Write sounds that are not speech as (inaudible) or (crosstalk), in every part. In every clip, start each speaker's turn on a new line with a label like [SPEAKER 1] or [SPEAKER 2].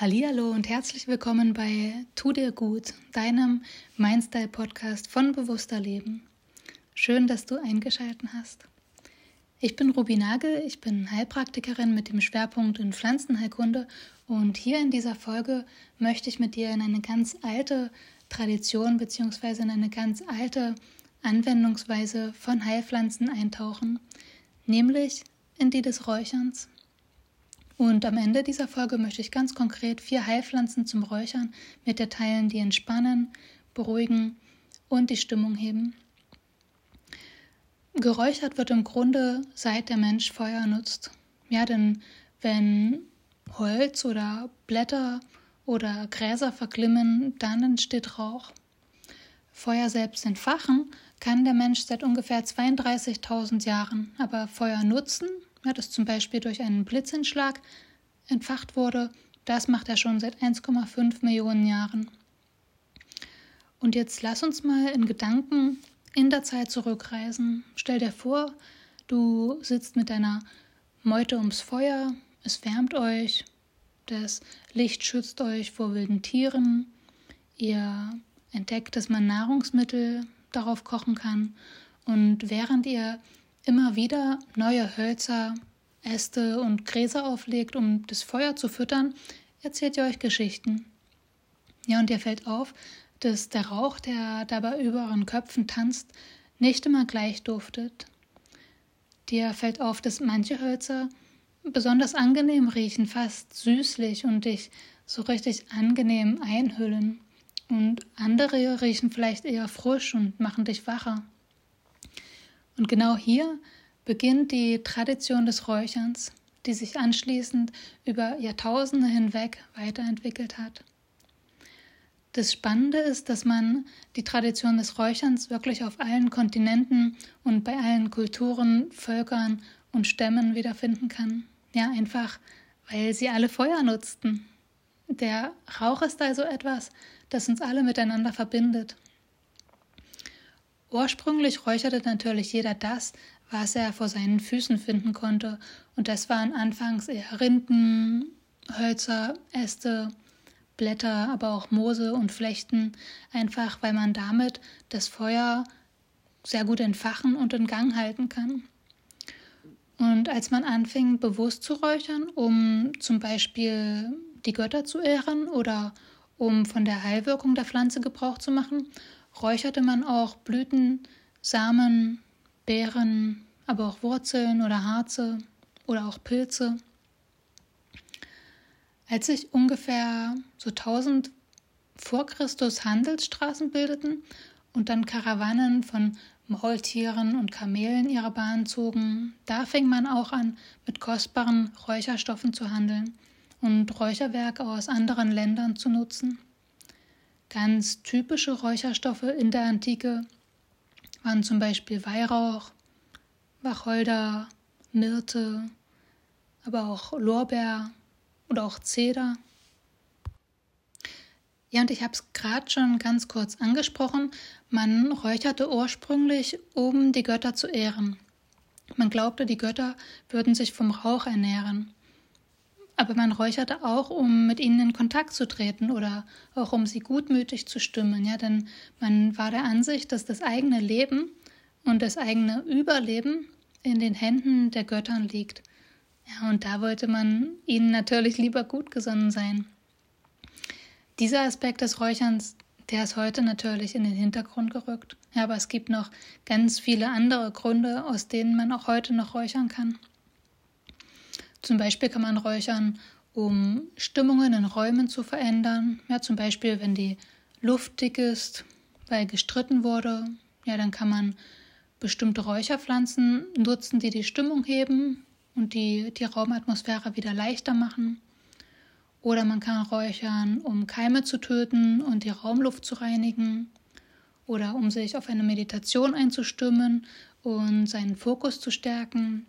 [SPEAKER 1] Hallihallo und herzlich willkommen bei Tu dir gut, deinem Mindstyle Podcast von Bewusster Leben. Schön, dass du eingeschaltet hast. Ich bin Ruby Nagel, ich bin Heilpraktikerin mit dem Schwerpunkt in Pflanzenheilkunde und hier in dieser Folge möchte ich mit dir in eine ganz alte Tradition bzw. in eine ganz alte Anwendungsweise von Heilpflanzen eintauchen, nämlich in die des Räucherns. Und am Ende dieser Folge möchte ich ganz konkret vier Heilpflanzen zum Räuchern mit dir teilen, die entspannen, beruhigen und die Stimmung heben. Geräuchert wird im Grunde, seit der Mensch Feuer nutzt. Ja, denn wenn Holz oder Blätter oder Gräser verglimmen, dann entsteht Rauch. Feuer selbst entfachen kann der Mensch seit ungefähr 32.000 Jahren, aber Feuer nutzen ja, das zum Beispiel durch einen Blitzeinschlag entfacht wurde, das macht er schon seit 1,5 Millionen Jahren. Und jetzt lass uns mal in Gedanken in der Zeit zurückreisen. Stell dir vor, du sitzt mit deiner Meute ums Feuer, es wärmt euch, das Licht schützt euch vor wilden Tieren, ihr entdeckt, dass man Nahrungsmittel darauf kochen kann und während ihr immer wieder neue Hölzer, Äste und Gräser auflegt, um das Feuer zu füttern, erzählt ihr euch Geschichten. Ja, und ihr fällt auf, dass der Rauch, der dabei über euren Köpfen tanzt, nicht immer gleich duftet. Dir fällt auf, dass manche Hölzer besonders angenehm riechen, fast süßlich und dich so richtig angenehm einhüllen. Und andere riechen vielleicht eher frisch und machen dich wacher. Und genau hier beginnt die Tradition des Räucherns, die sich anschließend über Jahrtausende hinweg weiterentwickelt hat. Das Spannende ist, dass man die Tradition des Räucherns wirklich auf allen Kontinenten und bei allen Kulturen, Völkern und Stämmen wiederfinden kann. Ja, einfach, weil sie alle Feuer nutzten. Der Rauch ist also etwas, das uns alle miteinander verbindet Ursprünglich räucherte natürlich jeder das, was er vor seinen Füßen finden konnte, und das waren anfangs eher Rinden, Hölzer, Äste, Blätter, aber auch Moose und Flechten, einfach weil man damit das Feuer sehr gut entfachen und in Gang halten kann. Und als man anfing, bewusst zu räuchern, um zum Beispiel die Götter zu ehren oder um von der Heilwirkung der Pflanze Gebrauch zu machen, räucherte man auch Blüten, Samen, Beeren, aber auch Wurzeln oder Harze oder auch Pilze. Als sich ungefähr so 1000 vor Christus Handelsstraßen bildeten und dann Karawanen von Maultieren und Kamelen ihre Bahn zogen, da fing man auch an, mit kostbaren Räucherstoffen zu handeln und Räucherwerk aus anderen Ländern zu nutzen. Ganz typische Räucherstoffe in der Antike waren zum Beispiel Weihrauch, Wacholder, Myrte, aber auch Lorbeer oder auch Zeder. Ja, und ich habe es gerade schon ganz kurz angesprochen. Man räucherte ursprünglich, um die Götter zu ehren. Man glaubte, die Götter würden sich vom Rauch ernähren. Aber man räucherte auch, um mit ihnen in Kontakt zu treten oder auch um sie gutmütig zu stimmen, ja, denn man war der Ansicht, dass das eigene Leben und das eigene Überleben in den Händen der Göttern liegt. Ja, und da wollte man ihnen natürlich lieber gutgesonnen sein. Dieser Aspekt des Räucherns, der ist heute natürlich in den Hintergrund gerückt. Ja, aber es gibt noch ganz viele andere Gründe, aus denen man auch heute noch räuchern kann. Zum Beispiel kann man räuchern, um Stimmungen in Räumen zu verändern. Ja, zum Beispiel, wenn die Luft dick ist, weil gestritten wurde, ja, dann kann man bestimmte Räucherpflanzen nutzen, die die Stimmung heben und die, die Raumatmosphäre wieder leichter machen. Oder man kann räuchern, um Keime zu töten und die Raumluft zu reinigen. Oder um sich auf eine Meditation einzustimmen und seinen Fokus zu stärken.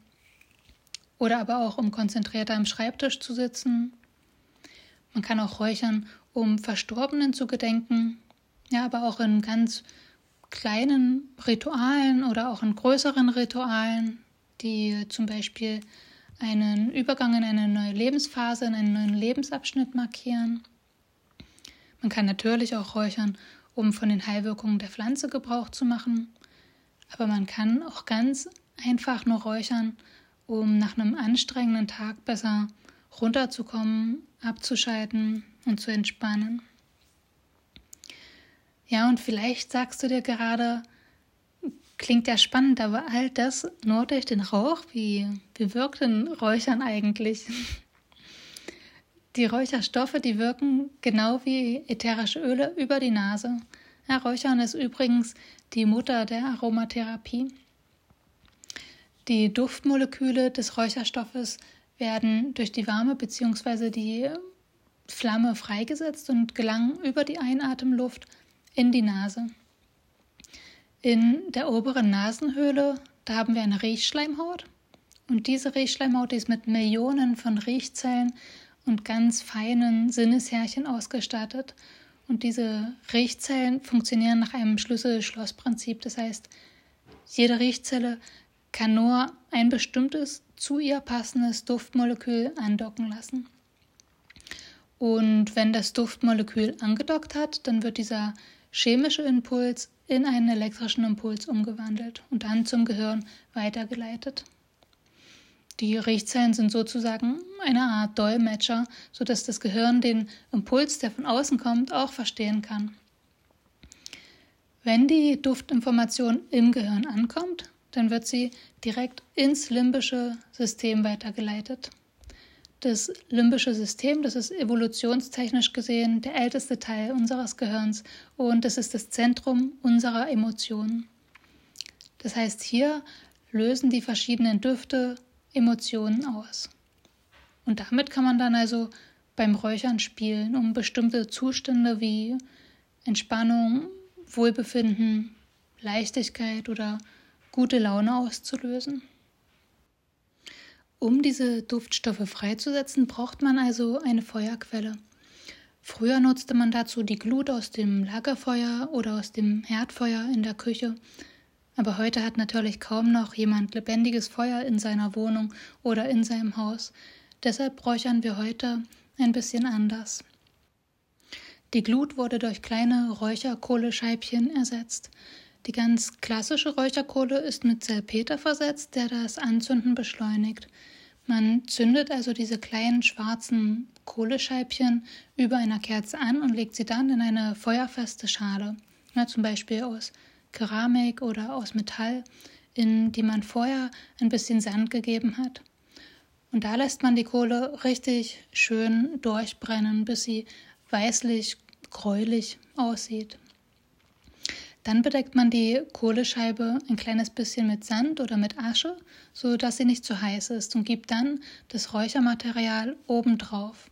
[SPEAKER 1] Oder aber auch, um konzentrierter am Schreibtisch zu sitzen. Man kann auch räuchern, um Verstorbenen zu gedenken. Ja, aber auch in ganz kleinen Ritualen oder auch in größeren Ritualen, die zum Beispiel einen Übergang in eine neue Lebensphase, in einen neuen Lebensabschnitt markieren. Man kann natürlich auch räuchern, um von den Heilwirkungen der Pflanze Gebrauch zu machen. Aber man kann auch ganz einfach nur räuchern, um nach einem anstrengenden Tag besser runterzukommen, abzuschalten und zu entspannen. Ja, und vielleicht sagst du dir gerade, klingt ja spannend, aber all das nur durch den Rauch, wie, wie wirkt denn Räuchern eigentlich? (laughs) Die Räucherstoffe, die wirken genau wie ätherische Öle über die Nase. Ja, Räuchern ist übrigens die Mutter der Aromatherapie. Die Duftmoleküle des Räucherstoffes werden durch die Wärme bzw. die Flamme freigesetzt und gelangen über die Einatemluft in die Nase. In der oberen Nasenhöhle, da haben wir eine Riechschleimhaut. Und diese Riechschleimhaut die ist mit Millionen von Riechzellen und ganz feinen Sinneshärchen ausgestattet. Und diese Riechzellen funktionieren nach einem Schlüssel-Schloss-Prinzip. Das heißt, jede Riechzelle kann nur ein bestimmtes zu ihr passendes Duftmolekül andocken lassen. Und wenn das Duftmolekül angedockt hat, dann wird dieser chemische Impuls in einen elektrischen Impuls umgewandelt und dann zum Gehirn weitergeleitet. Die Riechzellen sind sozusagen eine Art Dolmetscher, sodass das Gehirn den Impuls, der von außen kommt, auch verstehen kann. Wenn die Duftinformation im Gehirn ankommt, dann wird sie direkt ins limbische System weitergeleitet. Das limbische System, das ist evolutionstechnisch gesehen der älteste Teil unseres Gehirns und das ist das Zentrum unserer Emotionen. Das heißt, hier lösen die verschiedenen Düfte Emotionen aus. Und damit kann man dann also beim Räuchern spielen, um bestimmte Zustände wie Entspannung, Wohlbefinden, Leichtigkeit oder gute Laune auszulösen. Um diese Duftstoffe freizusetzen, braucht man also eine Feuerquelle. Früher nutzte man dazu die Glut aus dem Lagerfeuer oder aus dem Herdfeuer in der Küche. Aber heute hat natürlich kaum noch jemand lebendiges Feuer in seiner Wohnung oder in seinem Haus. Deshalb räuchern wir heute ein bisschen anders. Die Glut wurde durch kleine Räucherkohlescheibchen ersetzt. Die ganz klassische Räucherkohle ist mit Salpeter versetzt, der das Anzünden beschleunigt. Man zündet also diese kleinen schwarzen Kohlescheibchen über einer Kerze an und legt sie dann in eine feuerfeste Schale, ja, zum Beispiel aus Keramik oder aus Metall, in die man vorher ein bisschen Sand gegeben hat. Und da lässt man die Kohle richtig schön durchbrennen, bis sie weißlich, gräulich aussieht. Dann bedeckt man die Kohlescheibe ein kleines bisschen mit Sand oder mit Asche, so dass sie nicht zu heiß ist und gibt dann das Räuchermaterial obendrauf.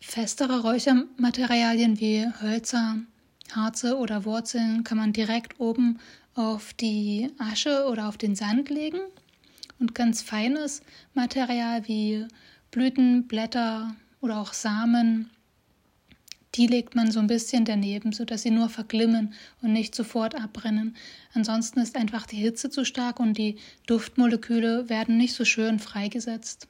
[SPEAKER 1] Festere Räuchermaterialien wie Hölzer, Harze oder Wurzeln kann man direkt oben auf die Asche oder auf den Sand legen und ganz feines Material wie Blüten, Blätter oder auch Samen die legt man so ein bisschen daneben, sodass sie nur verglimmen und nicht sofort abbrennen. Ansonsten ist einfach die Hitze zu stark und die Duftmoleküle werden nicht so schön freigesetzt.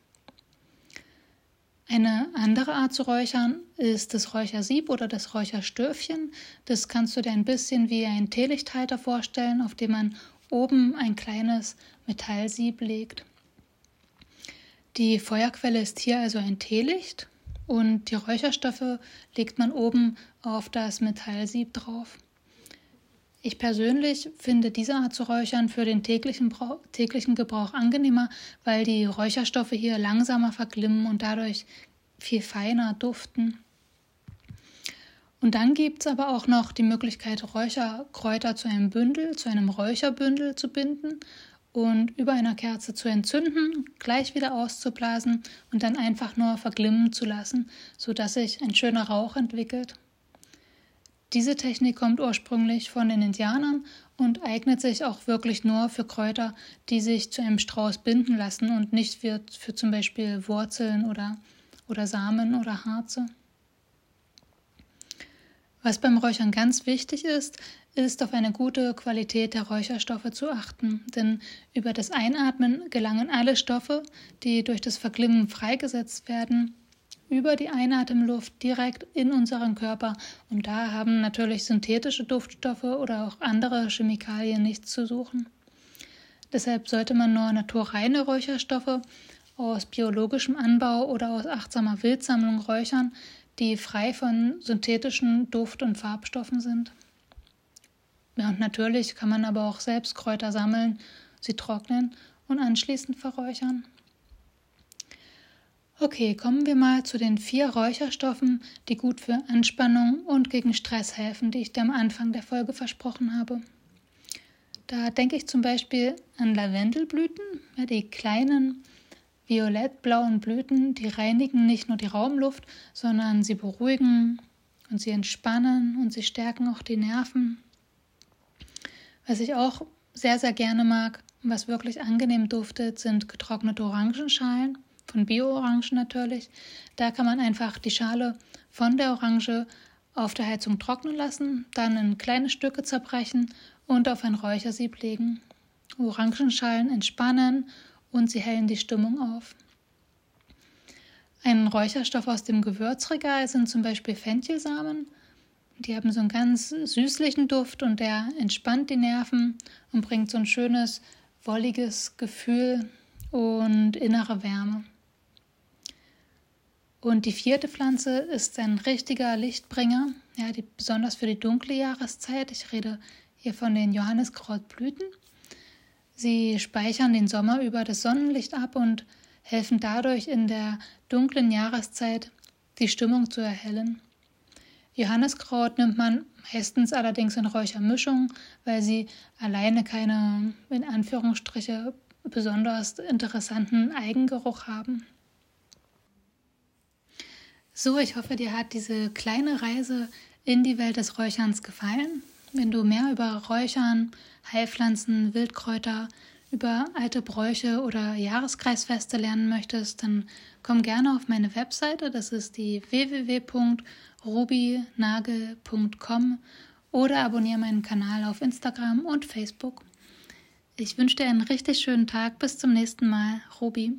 [SPEAKER 1] Eine andere Art zu räuchern ist das Räuchersieb oder das Räucherstöfchen. Das kannst du dir ein bisschen wie ein Teelichthalter vorstellen, auf dem man oben ein kleines Metallsieb legt. Die Feuerquelle ist hier also ein Teelicht und die Räucherstoffe legt man oben auf das Metallsieb drauf. Ich persönlich finde diese Art zu räuchern für den täglichen, täglichen Gebrauch angenehmer, weil die Räucherstoffe hier langsamer verglimmen und dadurch viel feiner duften. Und dann gibt es aber auch noch die Möglichkeit, Räucherkräuter zu einem Bündel, zu einem Räucherbündel zu binden und über einer Kerze zu entzünden, gleich wieder auszublasen und dann einfach nur verglimmen zu lassen, sodass sich ein schöner Rauch entwickelt. Diese Technik kommt ursprünglich von den Indianern und eignet sich auch wirklich nur für Kräuter, die sich zu einem Strauß binden lassen und nicht für, zum Beispiel Wurzeln oder, oder Samen oder Harze. Was beim Räuchern ganz wichtig ist, ist auf eine gute Qualität der Räucherstoffe zu achten, denn über das Einatmen gelangen alle Stoffe, die durch das Verglimmen freigesetzt werden, über die Einatemluft direkt in unseren Körper und da haben natürlich synthetische Duftstoffe oder auch andere Chemikalien nichts zu suchen. Deshalb sollte man nur naturreine Räucherstoffe aus biologischem Anbau oder aus achtsamer Wildsammlung räuchern, die frei von synthetischen Duft- und Farbstoffen sind. Ja, und natürlich kann man aber auch selbst Kräuter sammeln, sie trocknen und anschließend verräuchern. Okay, kommen wir mal zu den vier Räucherstoffen, die gut für Anspannung und gegen Stress helfen, die ich dir am Anfang der Folge versprochen habe. Da denke ich zum Beispiel an Lavendelblüten, ja, die kleinen violettblauen Blüten, die reinigen nicht nur die Raumluft, sondern sie beruhigen und sie entspannen und sie stärken auch die Nerven. Was ich auch sehr, sehr gerne mag, was wirklich angenehm duftet, sind getrocknete Orangenschalen, von Bio-Orangen natürlich. Da kann man einfach die Schale von der Orange auf der Heizung trocknen lassen, dann in kleine Stücke zerbrechen und auf ein Räuchersieb legen. Orangenschalen entspannen und sie hellen die Stimmung auf. Ein Räucherstoff aus dem Gewürzregal sind zum Beispiel Fenchelsamen. Die haben so einen ganz süßlichen Duft und der entspannt die Nerven und bringt so ein schönes, wolliges Gefühl und innere Wärme. Und die vierte Pflanze ist ein richtiger Lichtbringer, ja, die, besonders für die dunkle Jahreszeit. Ich rede hier von den Johanniskrautblüten. Sie speichern den Sommer über das Sonnenlicht ab und helfen dadurch in der dunklen Jahreszeit die Stimmung zu erhellen. Johanniskraut nimmt man meistens allerdings in Räuchermischung, weil sie alleine keine, in Anführungsstriche, besonders interessanten Eigengeruch haben. So, ich hoffe, dir hat diese kleine Reise in die Welt des Räucherns gefallen. Wenn du mehr über Räuchern, Heilpflanzen, Wildkräuter, über alte Bräuche oder Jahreskreisfeste lernen möchtest, dann komm gerne auf meine Webseite, das ist die www.rubinagel.com oder abonniere meinen Kanal auf Instagram und Facebook. Ich wünsche dir einen richtig schönen Tag. Bis zum nächsten Mal. Ruby.